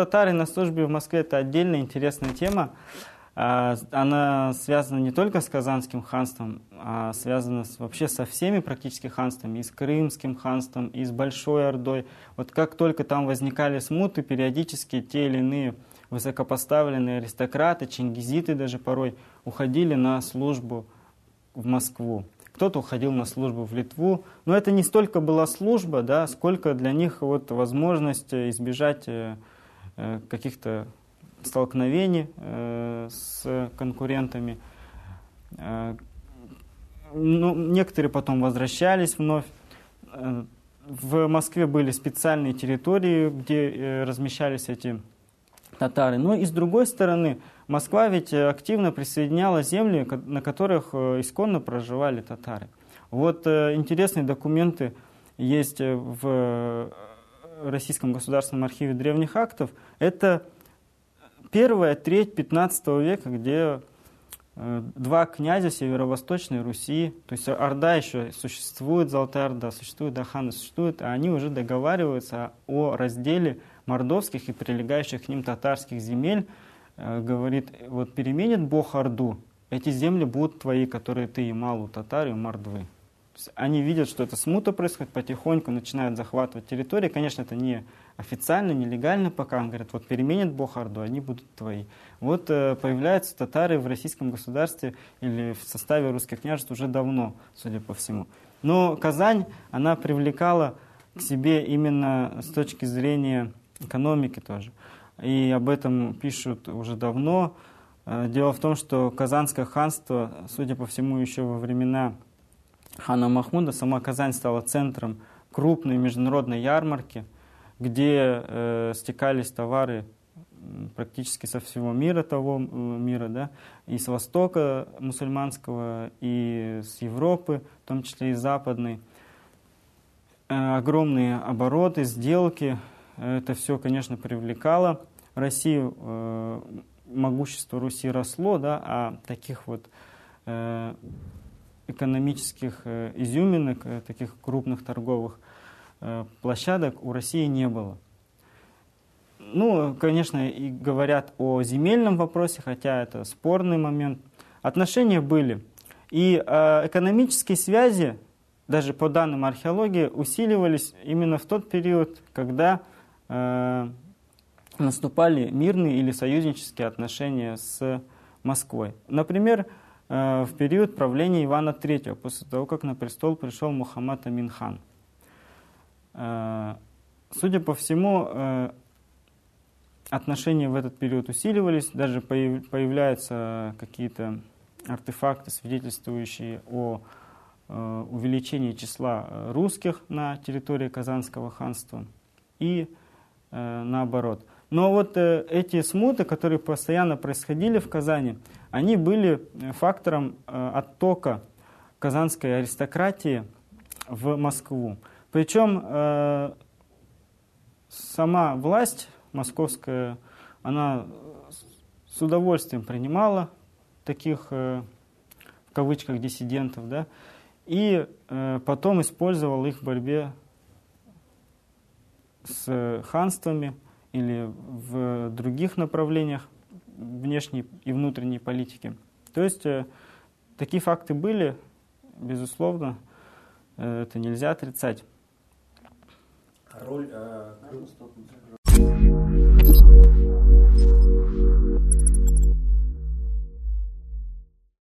татары на службе в Москве – это отдельная интересная тема. А, она связана не только с Казанским ханством, а связана вообще со всеми практически ханствами, и с Крымским ханством, и с Большой Ордой. Вот как только там возникали смуты, периодически те или иные высокопоставленные аристократы, чингизиты даже порой, уходили на службу в Москву. Кто-то уходил на службу в Литву. Но это не столько была служба, да, сколько для них вот возможность избежать э, э, каких-то столкновений э, с конкурентами. Э, ну, некоторые потом возвращались вновь. Э, в Москве были специальные территории, где э, размещались эти татары. Но и с другой стороны, Москва ведь активно присоединяла земли, на которых э, исконно проживали татары. Вот э, интересные документы есть в Российском государственном архиве древних актов. Это первая треть 15 века, где э, два князя северо-восточной Руси, то есть Орда еще существует, Золотая Орда существует, Даханы существует, а они уже договариваются о разделе мордовских и прилегающих к ним татарских земель. Э, говорит, вот переменит Бог Орду, эти земли будут твои, которые ты имал у татар и мордвы. Они видят, что это смута происходит, потихоньку начинают захватывать территории. Конечно, это не официально, нелегально пока. Он говорит, вот переменит Бог Орду, они будут твои. Вот э, появляются татары в российском государстве или в составе русских княжеств уже давно, судя по всему. Но Казань, она привлекала к себе именно с точки зрения экономики тоже. И об этом пишут уже давно. Э, дело в том, что Казанское ханство, судя по всему, еще во времена хана Махмуда, сама Казань стала центром крупной международной ярмарки, где э, стекались товары практически со всего мира того э, мира, да, и с Востока мусульманского, и с Европы, в том числе и западной. Э, огромные обороты, сделки, это все, конечно, привлекало Россию. Э, могущество Руси росло, да, а таких вот э, экономических э, изюминок, э, таких крупных торговых э, площадок у России не было. Ну, конечно, и говорят о земельном вопросе, хотя это спорный момент. Отношения были. И экономические связи, даже по данным археологии, усиливались именно в тот период, когда наступали мирные или союзнические отношения с Москвой. Например, в период правления Ивана III, после того, как на престол пришел Мухаммад Аминхан. Э, судя по всему, э, отношения в этот период усиливались, даже появляются какие-то артефакты, свидетельствующие о увеличении числа русских на территории Казанского ханства и наоборот. Но вот эти смуты, которые постоянно происходили в Казани, они были э, фактором э, оттока казанской аристократии в Москву. Причем э, сама власть московская, она с удовольствием принимала таких, в кавычках, диссидентов, да, и потом использовала их в борьбе с ханствами или в других направлениях внешней и внутренней политики. То есть э, такие факты были, безусловно, э, это нельзя отрицать. Роль э,